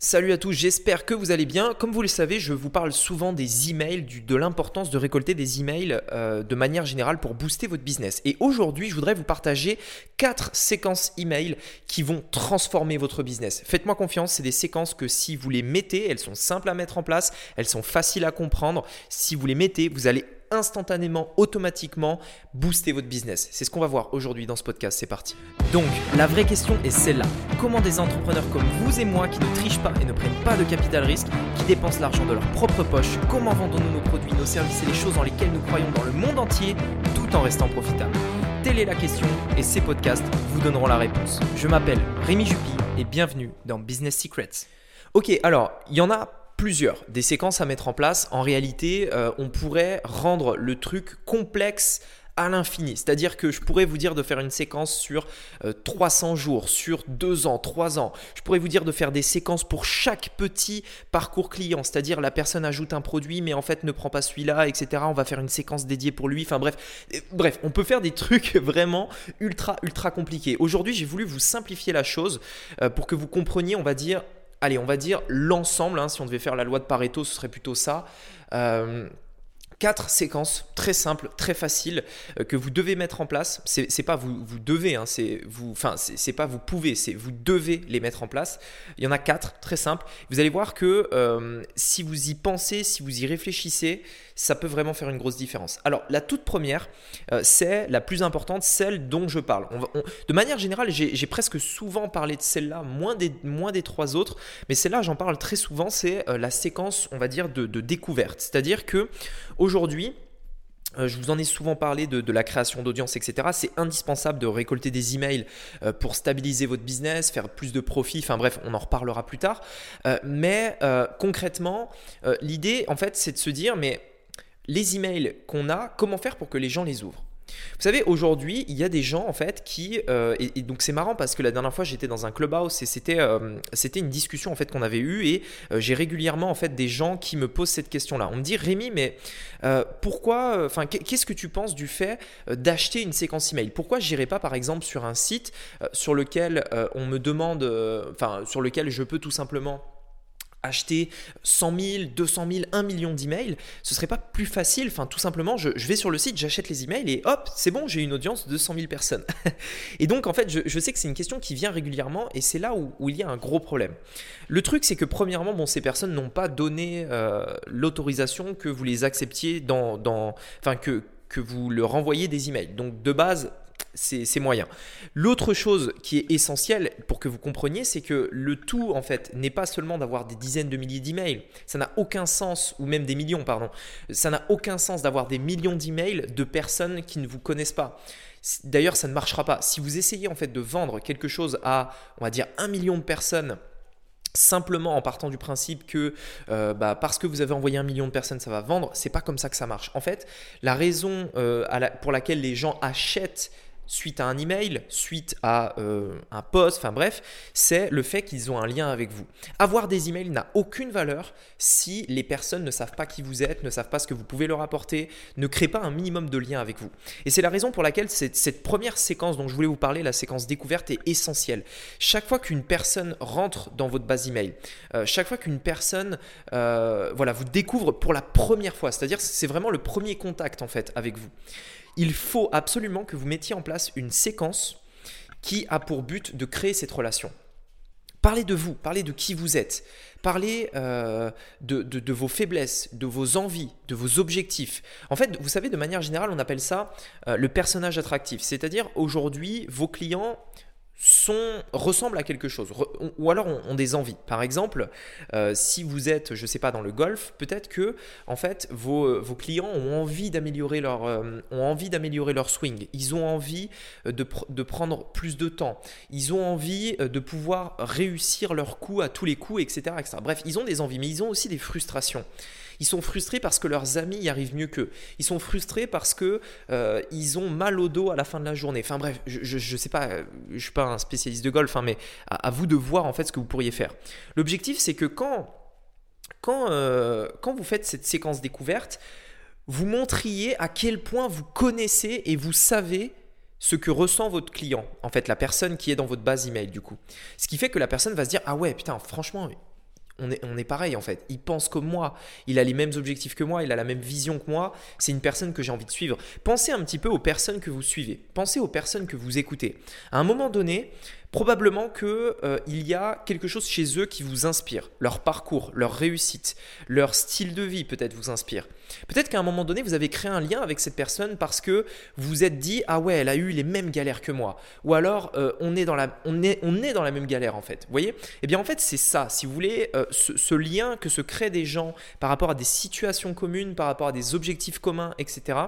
Salut à tous, j'espère que vous allez bien. Comme vous le savez, je vous parle souvent des emails, de l'importance de récolter des emails euh, de manière générale pour booster votre business. Et aujourd'hui, je voudrais vous partager quatre séquences emails qui vont transformer votre business. Faites-moi confiance, c'est des séquences que si vous les mettez, elles sont simples à mettre en place, elles sont faciles à comprendre. Si vous les mettez, vous allez instantanément, automatiquement booster votre business. C'est ce qu'on va voir aujourd'hui dans ce podcast. C'est parti. Donc, la vraie question est celle-là. Comment des entrepreneurs comme vous et moi qui ne trichent pas et ne prennent pas de capital risque, qui dépensent l'argent de leur propre poche, comment vendons-nous nos produits, nos services et les choses dans lesquelles nous croyons dans le monde entier tout en restant profitables? Telle est la question et ces podcasts vous donneront la réponse. Je m'appelle Rémi Juppy et bienvenue dans Business Secrets. Ok, alors, il y en a plusieurs, des séquences à mettre en place. En réalité, euh, on pourrait rendre le truc complexe à l'infini. C'est-à-dire que je pourrais vous dire de faire une séquence sur 300 euh, jours, sur 2 ans, 3 ans. Je pourrais vous dire de faire des séquences pour chaque petit parcours client. C'est-à-dire la personne ajoute un produit mais en fait ne prend pas celui-là, etc. On va faire une séquence dédiée pour lui. Enfin bref, euh, bref, on peut faire des trucs vraiment ultra, ultra compliqués. Aujourd'hui, j'ai voulu vous simplifier la chose pour que vous compreniez, on va dire, allez, on va dire l'ensemble, hein, si on devait faire la loi de Pareto, ce serait plutôt ça. Euh, quatre séquences très simples, très faciles euh, que vous devez mettre en place. C'est pas vous, vous devez, hein, c'est vous, enfin c'est pas vous pouvez, c'est vous devez les mettre en place. Il y en a quatre, très simples. Vous allez voir que euh, si vous y pensez, si vous y réfléchissez, ça peut vraiment faire une grosse différence. Alors la toute première, euh, c'est la plus importante, celle dont je parle. de manière générale, j'ai presque souvent parlé de celle-là, moins des, moins des trois autres, mais celle-là j'en parle très souvent. C'est la séquence, on va dire, de, de découverte. C'est-à-dire que Aujourd'hui, euh, je vous en ai souvent parlé de, la création d'audience, etc. C'est indispensable de récolter des emails euh, pour stabiliser votre business, faire plus de profit. Enfin bref, on en reparlera plus tard. Euh, mais concrètement, l'idée, en fait, c'est de se dire, mais les emails qu'on a, comment faire pour que les gens les ouvrent? Vous savez, aujourd'hui, il y a des gens en fait qui euh, et, donc c'est marrant parce que la dernière fois j'étais dans un clubhouse et c'était euh, une discussion en fait qu'on avait eue et euh, j'ai régulièrement en fait des gens qui me posent cette question-là. On me dit Rémi, mais pourquoi Enfin, qu'est-ce que tu penses du fait d'acheter une séquence email? Pourquoi j'irai pas par exemple sur un site sur lequel on me demande, enfin sur lequel je peux tout simplement acheter 100 000, 200 000, 1 million d'emails, ce serait pas plus facile Enfin, tout simplement, je, vais sur le site, j'achète les emails et hop, c'est bon, j'ai une audience de 100 000 personnes. et donc, en fait, je, sais que c'est une question qui vient régulièrement et c'est là où, il y a un gros problème. Le truc, c'est que premièrement, bon, ces personnes n'ont pas donné euh, l'autorisation que vous les acceptiez dans, enfin que que vous leur envoyez des emails. Donc de base, c'est moyen. L'autre chose qui est essentielle pour que vous compreniez, c'est que le tout, en fait, n'est pas seulement d'avoir des dizaines de milliers d'emails. Ça n'a aucun sens, ou même des millions, pardon. Ça n'a aucun sens d'avoir des millions d'emails de personnes qui ne vous connaissent pas. D'ailleurs, ça ne marchera pas. Si vous essayez en fait de vendre quelque chose à, on va dire, un million de personnes simplement en partant du principe que euh, bah, parce que vous avez envoyé un million de personnes, ça va vendre, c'est pas comme ça que ça marche. En fait, la raison euh, pour laquelle les gens achètent suite à un email, suite à euh, un post, enfin bref, c'est le fait qu'ils ont un lien avec vous. Avoir des emails n'a aucune valeur si les personnes ne savent pas qui vous êtes, ne savent pas ce que vous pouvez leur apporter, ne créent pas un minimum de lien avec vous. Et c'est la raison pour laquelle cette, première séquence dont je voulais vous parler, la séquence découverte, est essentielle. Chaque fois qu'une personne rentre dans votre base email, euh, chaque fois qu'une personne euh, voilà, vous découvre pour la première fois, c'est-à-dire c'est vraiment le premier contact en fait avec vous il faut absolument que vous mettiez en place une séquence qui a pour but de créer cette relation. Parlez de vous, parlez de qui vous êtes, parlez euh, de, vos faiblesses, de vos envies, de vos objectifs. En fait, vous savez, de manière générale, on appelle ça euh, le personnage attractif. C'est-à-dire, aujourd'hui, vos clients sont, ressemblent à quelque chose, ou alors ont, des envies. Par exemple, euh, si vous êtes, je ne sais pas, dans le golf, peut-être que en fait vos, vos clients ont envie d'améliorer leur, euh, leur swing. Ils ont envie euh, de, de, prendre plus de temps. Ils ont envie de pouvoir réussir leur coup à tous les coups, etc., etc. Bref, ils ont des envies, mais ils ont aussi des frustrations. Ils sont frustrés parce que leurs amis y arrivent mieux qu'eux. Ils sont frustrés parce que euh, ils ont mal au dos à la fin de la journée. Enfin bref, je ne sais pas, euh, je suis pas un spécialiste de golf, hein, mais à, vous de voir en fait ce que vous pourriez faire. L'objectif, c'est que quand quand, euh, quand vous faites cette séquence découverte, vous montriez à quel point vous connaissez et vous savez ce que ressent votre client, en fait la personne qui est dans votre base email du coup. Ce qui fait que la personne va se dire ah ouais putain franchement on est, on est pareil en fait. Il pense comme moi, il a les mêmes objectifs que moi, il a la même vision que moi. C'est une personne que j'ai envie de suivre. Pensez un petit peu aux personnes que vous suivez. Pensez aux personnes que vous écoutez. À un moment donné, probablement qu'il euh, y a quelque chose chez eux qui vous inspire. Leur parcours, leur réussite, leur style de vie peut-être vous inspire. Peut-être qu'à un moment donné, vous avez créé un lien avec cette personne parce que vous vous êtes dit ah ouais, elle a eu les mêmes galères que moi. Ou alors euh, on est dans la on est on est dans la même galère en fait. Vous voyez? Eh bien en fait c'est ça. Si vous voulez euh, ce, ce, lien que se créent des gens par rapport à des situations communes, par rapport à des objectifs communs, etc.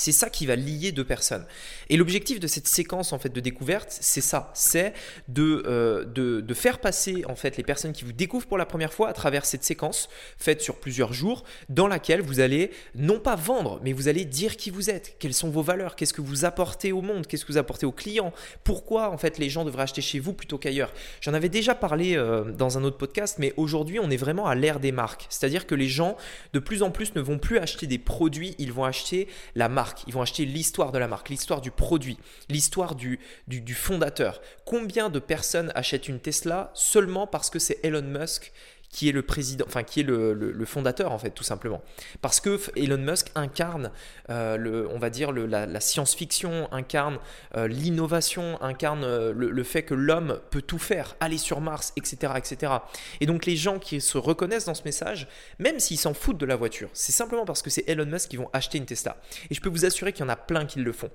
C'est ça qui va lier deux personnes. Et l'objectif de cette séquence en fait de découverte, c'est ça, c'est de, euh, de, faire passer en fait les personnes qui vous découvrent pour la première fois à travers cette séquence faite sur plusieurs jours, dans laquelle vous allez non pas vendre, mais vous allez dire qui vous êtes, quelles sont vos valeurs, qu'est-ce que vous apportez au monde, qu'est-ce que vous apportez aux clients, pourquoi en fait les gens devraient acheter chez vous plutôt qu'ailleurs. J'en avais déjà parlé euh, dans un autre podcast, mais aujourd'hui on est vraiment à l'ère des marques, c'est-à-dire que les gens de plus en plus ne vont plus acheter des produits, ils vont acheter la marque ils vont acheter l'histoire de la marque, l'histoire du produit, l'histoire du, du, fondateur. Combien de personnes achètent une Tesla seulement parce que c'est Elon Musk qui est le président, enfin qui est le, fondateur en fait tout simplement. Parce que Elon Musk incarne, euh, le, on va dire la, science-fiction, incarne euh, l'innovation, incarne euh, le, fait que l'homme peut tout faire, aller sur Mars, etc., etc. Et donc les gens qui se reconnaissent dans ce message, même s'ils s'en foutent de la voiture, c'est simplement parce que c'est Elon Musk qui vont acheter une Tesla. Et je peux vous assurer qu'il y en a plein qui le font.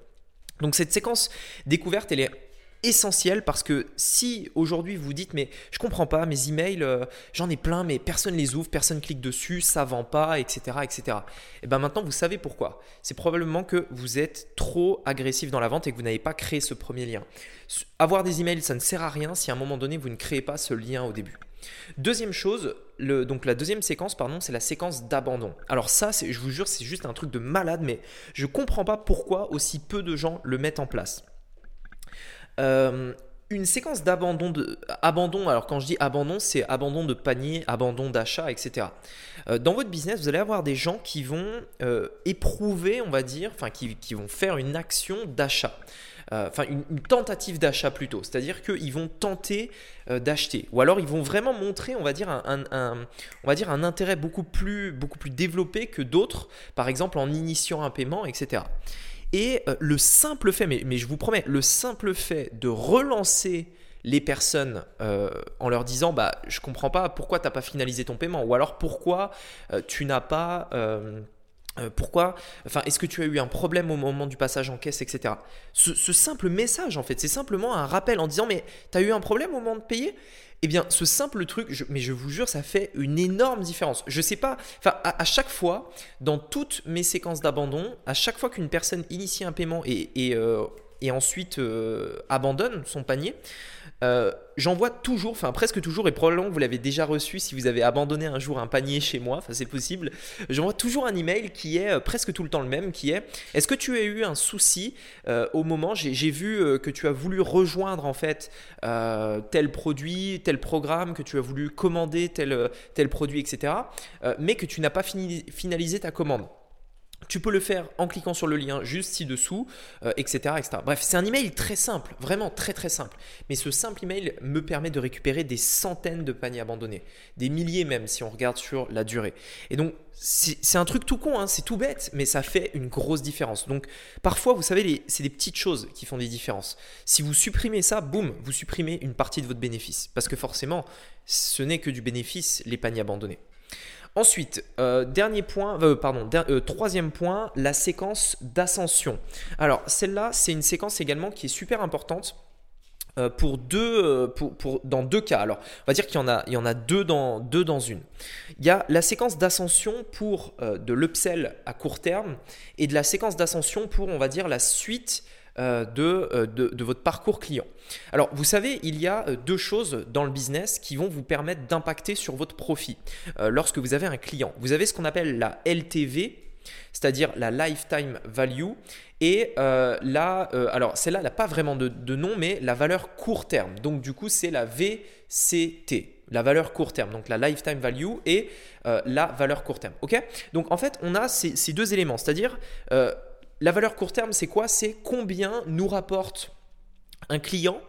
Donc cette séquence découverte, elle est essentiel parce que si aujourd'hui vous dites mais je comprends pas mes emails euh, j'en ai plein mais personne les ouvre personne clique dessus ça vend pas etc etc et ben maintenant vous savez pourquoi c'est probablement que vous êtes trop agressif dans la vente et que vous n'avez pas créé ce premier lien avoir des emails ça ne sert à rien si à un moment donné vous ne créez pas ce lien au début Deuxième chose, donc la deuxième séquence, pardon, c'est la séquence d'abandon. Alors ça, je vous jure, c'est juste un truc de malade, mais je comprends pas pourquoi aussi peu de gens le mettent en place. Euh, une séquence d'abandon, alors quand je dis abandon, c'est abandon de panier, abandon d'achat, etc. Euh, dans votre business, vous allez avoir des gens qui vont euh, éprouver, on va dire, enfin qui, vont faire une action d'achat. Enfin, une, tentative d'achat plutôt, c'est-à-dire qu'ils vont tenter d'acheter, ou alors ils vont vraiment montrer, on va dire, un, un, on va dire un intérêt beaucoup plus, beaucoup plus développé que d'autres, par exemple en initiant un paiement, etc. Et euh, le simple fait, mais, je vous promets, le simple fait de relancer les personnes euh, en leur disant bah je comprends pas pourquoi tu n'as pas finalisé ton paiement. Ou alors pourquoi euh, tu n'as pas pourquoi enfin est-ce que tu as eu un problème au moment du passage en caisse etc ce, ce simple message en fait c'est simplement un rappel en disant mais tu as eu un problème au moment de payer? Eh bien, ce simple truc, mais je vous jure, ça fait une énorme différence. Je sais pas, enfin, à, chaque fois, dans toutes mes séquences d'abandon, à chaque fois qu'une personne initie un paiement et, euh, ensuite euh, abandonne son panier, euh, j'envoie toujours, enfin presque toujours, et probablement vous l'avez déjà reçu si vous avez abandonné un jour un panier chez moi, enfin c'est possible, j'envoie toujours un email qui est euh, presque tout le temps le même, qui est est-ce que tu as eu un souci euh, au moment, j'ai vu que tu as voulu rejoindre en fait tel produit, tel programme, que tu as voulu commander tel, produit, etc., mais que tu n'as pas finalisé ta commande? Tu peux le faire en cliquant sur le lien juste ci-dessous, etc., euh, etc. Bref, c'est un email très simple, vraiment très très simple. Mais ce simple email me permet de récupérer des centaines de paniers abandonnés, des milliers même si on regarde sur la durée. Et donc, c'est un truc tout con, hein, c'est tout bête, mais ça fait une grosse différence. Donc, parfois, vous savez, c'est des petites choses qui font des différences. Si vous supprimez ça, boum, vous supprimez une partie de votre bénéfice. Parce que forcément, ce n'est que du bénéfice, les paniers abandonnés. Ensuite, euh, dernier point, euh, pardon, euh, troisième point, la séquence d'ascension. Alors celle-là, c'est une séquence également qui est super importante. Pour deux, pour, dans deux cas. Alors, on va dire qu'il y en a, il y en a deux, dans, deux dans une. Il y a la séquence d'ascension pour de l'upsell à court terme et de la séquence d'ascension pour, on va dire, la suite euh, euh, de, de, votre parcours client. Alors, vous savez, il y a euh, deux choses dans le business qui vont vous permettre d'impacter sur votre profit lorsque vous avez un client. Vous avez ce qu'on appelle la LTV, c'est-à-dire la lifetime value. Et là, alors celle-là n'a pas vraiment de, nom, mais la valeur court terme. Donc du coup, c'est la VCT, la valeur court terme. Donc la lifetime value et la valeur court terme. Ok? Donc en fait, on a ces, ces deux éléments, c'est-à-dire la valeur court terme, c'est quoi? C'est combien nous rapporte un client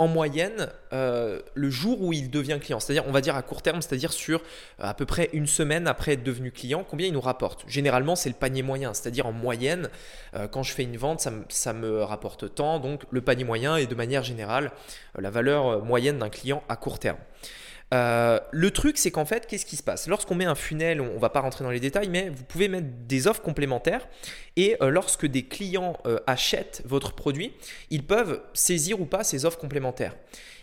en moyenne euh, le jour où il devient client? C'est-à-dire, on va dire à court terme, c'est-à-dire sur à peu près une semaine après être devenu client, combien il nous rapporte? Généralement, c'est le panier moyen, c'est-à-dire en moyenne, euh, quand je fais une vente, ça me, rapporte tant. Donc, le panier moyen est de manière générale la valeur moyenne d'un client à court terme. Euh, le truc, c'est qu'en fait, qu'est-ce qui se passe? Lorsqu'on met un funnel, on ne va pas rentrer dans les détails, mais vous pouvez mettre des offres complémentaires. Et euh, lorsque des clients euh, achètent votre produit, ils peuvent saisir ou pas ces offres complémentaires.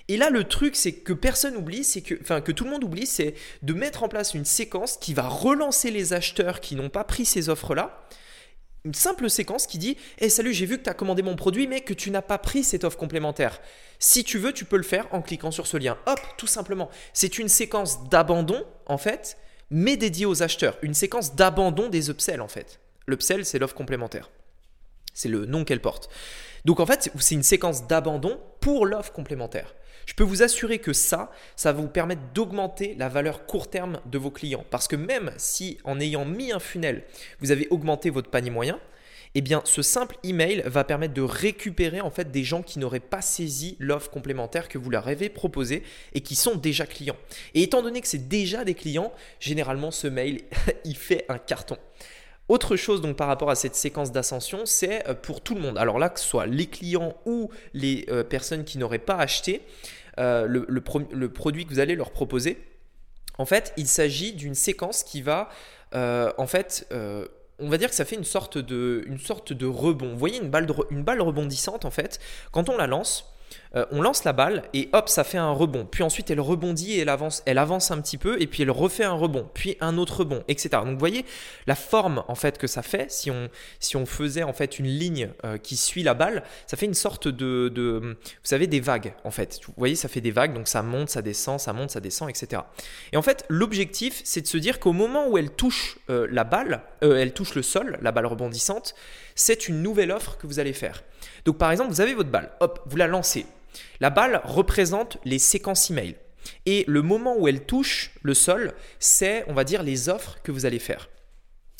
Et là, le truc, c'est que personne oublie, c'est que, enfin, que tout le monde oublie, c'est de mettre en place une séquence qui va relancer les acheteurs qui n'ont pas pris ces offres-là une simple séquence qui dit hey, Salut, j'ai vu que tu as commandé mon produit, mais que tu n'as pas pris cette offre complémentaire. Si tu veux, tu peux le faire en cliquant sur ce lien. Hop, tout simplement. C'est une séquence d'abandon, en fait, mais dédiée aux acheteurs. Une séquence d'abandon des upsells, en fait. L'upsell, c'est l'offre complémentaire. C'est le nom qu'elle porte. Donc, en fait, c'est une séquence d'abandon pour l'offre complémentaire. Je peux vous assurer que ça, ça va vous permettre d'augmenter la valeur court terme de vos clients. Parce que même si en ayant mis un funnel, vous avez augmenté votre panier moyen, eh bien, ce simple email va permettre de récupérer en fait des gens qui n'auraient pas saisi l'offre complémentaire que vous leur avez proposée et qui sont déjà clients. Et étant donné que c'est déjà des clients, généralement ce mail, il fait un carton. Autre chose donc par rapport à cette séquence d'ascension, c'est euh, pour tout le monde. Alors là, que ce soit les clients ou les euh, personnes qui n'auraient pas acheté euh, le, produit que vous allez leur proposer, en fait, il s'agit d'une séquence qui va, en fait, on va dire que ça fait une sorte de, rebond. Vous voyez une balle rebondissante, en fait, quand on la lance, euh, on lance la balle et hop, ça fait un rebond. Puis ensuite, elle rebondit et elle avance, elle avance un petit peu et puis elle refait un rebond, puis un autre rebond, etc. Donc vous voyez la forme en fait que ça fait. Si on, si on faisait en fait une ligne euh, qui suit la balle, ça fait une sorte de, vous savez, des vagues en fait. Vous voyez, ça fait des vagues, donc ça monte, ça descend, ça monte, ça descend, etc. Et en fait, l'objectif, c'est de se dire qu'au moment où elle touche euh, la balle, elle touche le sol, la balle rebondissante, c'est une nouvelle offre que vous allez faire. Donc par exemple, vous avez votre balle, hop, vous la lancez. La balle représente les séquences email. Et le moment où elle touche le sol, c'est, on va dire, les offres que vous allez faire.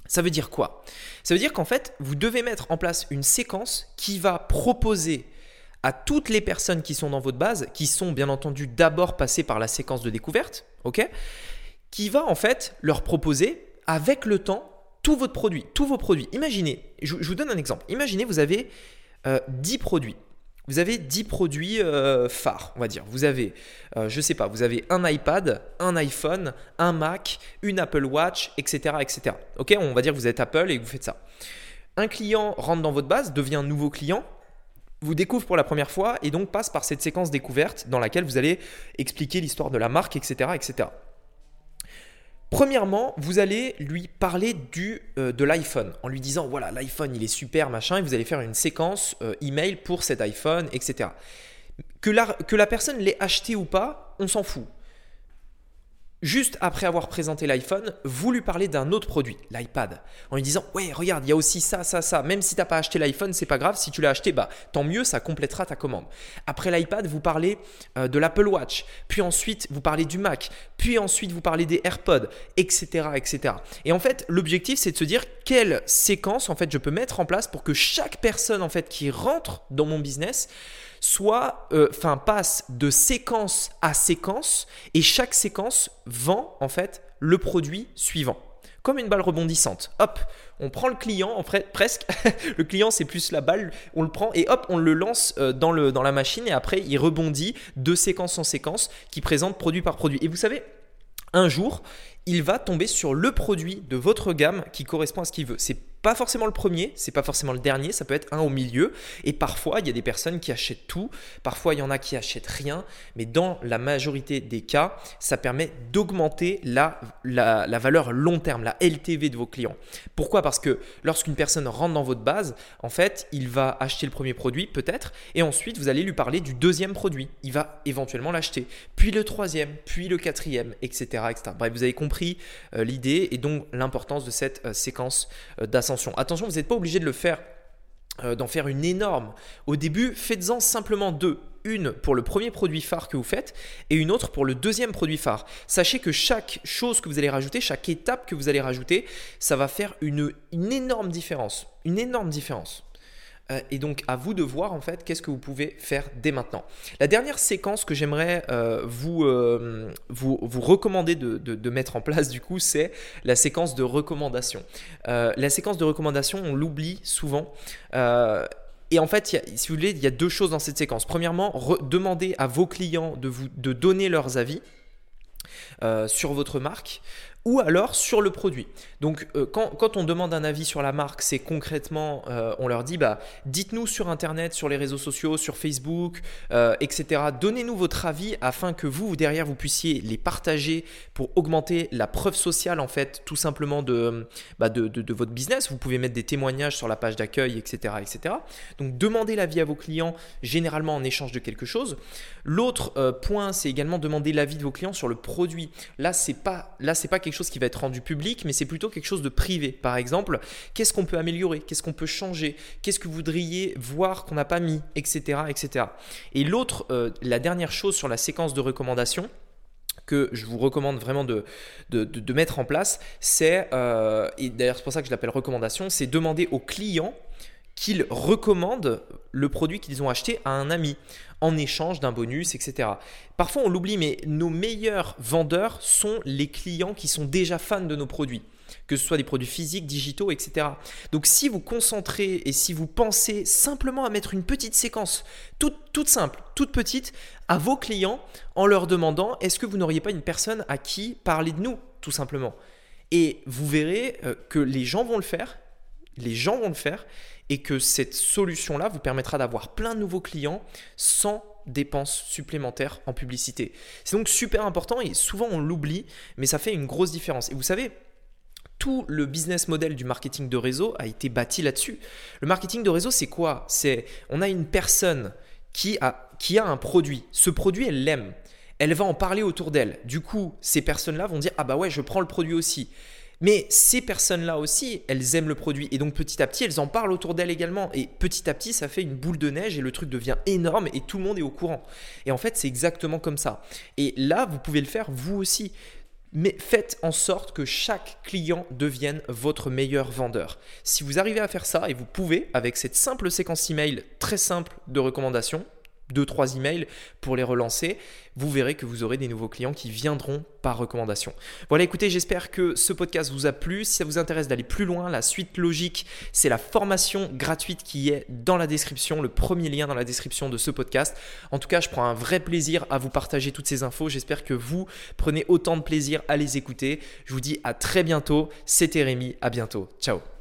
Ça veut dire quoi? Ça veut dire qu'en fait, vous devez mettre en place une séquence qui va proposer à toutes les personnes qui sont dans votre base, qui sont bien entendu d'abord passées par la séquence de découverte, ok? Qui va en fait leur proposer avec le temps tout votre produit, tous vos produits. Imaginez, je, vous donne un exemple. Imaginez, vous avez 10 euh, produits. Vous avez 10 produits euh, phares, on va dire. Vous avez, euh, je sais pas, vous avez un iPad, un iPhone, un Mac, une Apple Watch, etc. etc. On va dire que vous êtes Apple et que vous faites ça. Un client rentre dans votre base, devient un nouveau client, vous découvre pour la première fois et donc passe par cette séquence découverte dans laquelle vous allez expliquer l'histoire de la marque, etc. etc. Premièrement, vous allez lui parler du, euh, de l'iPhone en lui disant voilà, l'iPhone il est super, machin, et vous allez faire une séquence euh, email pour cet iPhone, etc. Que la, que la personne l'ait acheté ou pas, on s'en fout juste après avoir présenté l'iPhone, vous lui parlez d'un autre produit, l'iPad, en lui disant ouais regarde il y a aussi ça ça ça. Même si tu n'as pas acheté l'iPhone, c'est pas grave. Si tu l'as acheté, bah tant mieux, ça complétera ta commande. Après l'iPad, vous parlez euh, de l'Apple Watch, puis ensuite vous parlez du Mac, puis ensuite vous parlez des AirPods, etc etc. Et en fait l'objectif c'est de se dire quelle séquence en fait je peux mettre en place pour que chaque personne en fait qui rentre dans mon business soit, euh, enfin, passe de séquence à séquence et chaque séquence vend en fait le produit suivant. Comme une balle rebondissante. Hop, on prend le client, en fait, presque. le client, c'est plus la balle. On le prend et hop, on le lance euh, dans, le, dans la machine et après, il rebondit de séquence en séquence qui présente produit par produit. Et vous savez, un jour, il va tomber sur le produit de votre gamme qui correspond à ce qu'il veut. C'est pas forcément le premier, c'est pas forcément le dernier, ça peut être un au milieu. Et parfois, il y a des personnes qui achètent tout, parfois il y en a qui achètent rien, mais dans la majorité des cas, ça permet d'augmenter la, la, la, valeur long terme, la LTV de vos clients. Pourquoi? Parce que lorsqu'une personne rentre dans votre base, en fait, il va acheter le premier produit peut-être, et ensuite vous allez lui parler du deuxième produit. Il va éventuellement l'acheter, puis le troisième, puis le quatrième, etc. etc. Bref, vous avez compris euh, l'idée et donc l'importance de cette euh, séquence euh, d'ascension attention. vous n'êtes pas obligé de le faire, euh, d'en faire une énorme. Au début, faites-en simplement deux. Une pour le premier produit phare que vous faites et une autre pour le deuxième produit phare. Sachez que chaque chose que vous allez rajouter, chaque étape que vous allez rajouter, ça va faire une, une énorme différence. Une énorme différence. Euh, et donc à vous de voir en fait qu'est-ce que vous pouvez faire dès maintenant. La dernière séquence que j'aimerais euh, vous, euh, vous, vous, recommander de, de, mettre en place du coup, c'est la séquence de recommandation. la séquence de recommandation, on l'oublie souvent. Et en fait, si vous voulez, il y a deux choses dans cette séquence. Premièrement, demandez à vos clients de vous de donner leurs avis. sur votre marque ou alors sur le produit. Donc euh, quand, on demande un avis sur la marque, c'est concrètement, euh, on leur dit, bah, dites-nous sur Internet, sur les réseaux sociaux, sur Facebook, euh, etc. Donnez-nous votre avis afin que vous, derrière, vous puissiez les partager pour augmenter la preuve sociale, en fait, tout simplement de, bah, de, votre business. Vous pouvez mettre des témoignages sur la page d'accueil, etc., etc. Donc demandez l'avis à vos clients, généralement en échange de quelque chose. L'autre point, c'est également demander l'avis de vos clients sur le produit. Là, c'est pas, là, c'est pas quelque chose qui va être rendu public, mais c'est plutôt quelque chose de privé. Par exemple, qu'est-ce qu'on peut améliorer? Qu'est-ce qu'on peut changer? Qu'est-ce que vous voudriez voir qu'on n'a pas mis? Etc. etc. Et l'autre, euh, la dernière chose sur la séquence de recommandations, que je vous recommande vraiment de, de, mettre en place, c'est, euh, et d'ailleurs c'est pour ça que je l'appelle recommandation, c'est demander aux clients qu'ils recommandent le produit qu'ils ont acheté à un ami en échange d'un bonus, etc. Parfois on l'oublie, mais nos meilleurs vendeurs sont les clients qui sont déjà fans de nos produits que ce soit des produits physiques, digitaux, etc. Donc si vous concentrez et si vous pensez simplement à mettre une petite séquence, toute, toute simple, toute petite, à vos clients en leur demandant est-ce que vous n'auriez pas une personne à qui parler de nous, tout simplement? Et vous verrez euh, que les gens vont le faire, les gens vont le faire, et que cette solution-là vous permettra d'avoir plein de nouveaux clients sans dépenses supplémentaires en publicité. C'est donc super important et souvent on l'oublie, mais ça fait une grosse différence. Et vous savez, tout le business model du marketing de réseau a été bâti là-dessus. Le marketing de réseau, c'est quoi? C'est on a une personne qui a, qui a un produit. Ce produit, elle l'aime. Elle va en parler autour d'elle. Du coup, ces personnes-là vont dire Ah bah ouais, je prends le produit aussi. Mais ces personnes-là aussi, elles aiment le produit. Et donc petit à petit, elles en parlent autour d'elles également. Et petit à petit, ça fait une boule de neige et le truc devient énorme et tout le monde est au courant. Et en fait, c'est exactement comme ça. Et là, vous pouvez le faire vous aussi. Mais faites en sorte que chaque client devienne votre meilleur vendeur. Si vous arrivez à faire ça, et vous pouvez, avec cette simple séquence email très simple de recommandation, deux, trois emails pour les relancer, vous verrez que vous aurez des nouveaux clients qui viendront par recommandation. Voilà, écoutez, j'espère que ce podcast vous a plu. Si ça vous intéresse d'aller plus loin, la suite logique, c'est la formation gratuite qui est dans la description, le premier lien dans la description de ce podcast. En tout cas, je prends un vrai plaisir à vous partager toutes ces infos. J'espère que vous prenez autant de plaisir à les écouter. Je vous dis à très bientôt. C'était Rémi, à bientôt. Ciao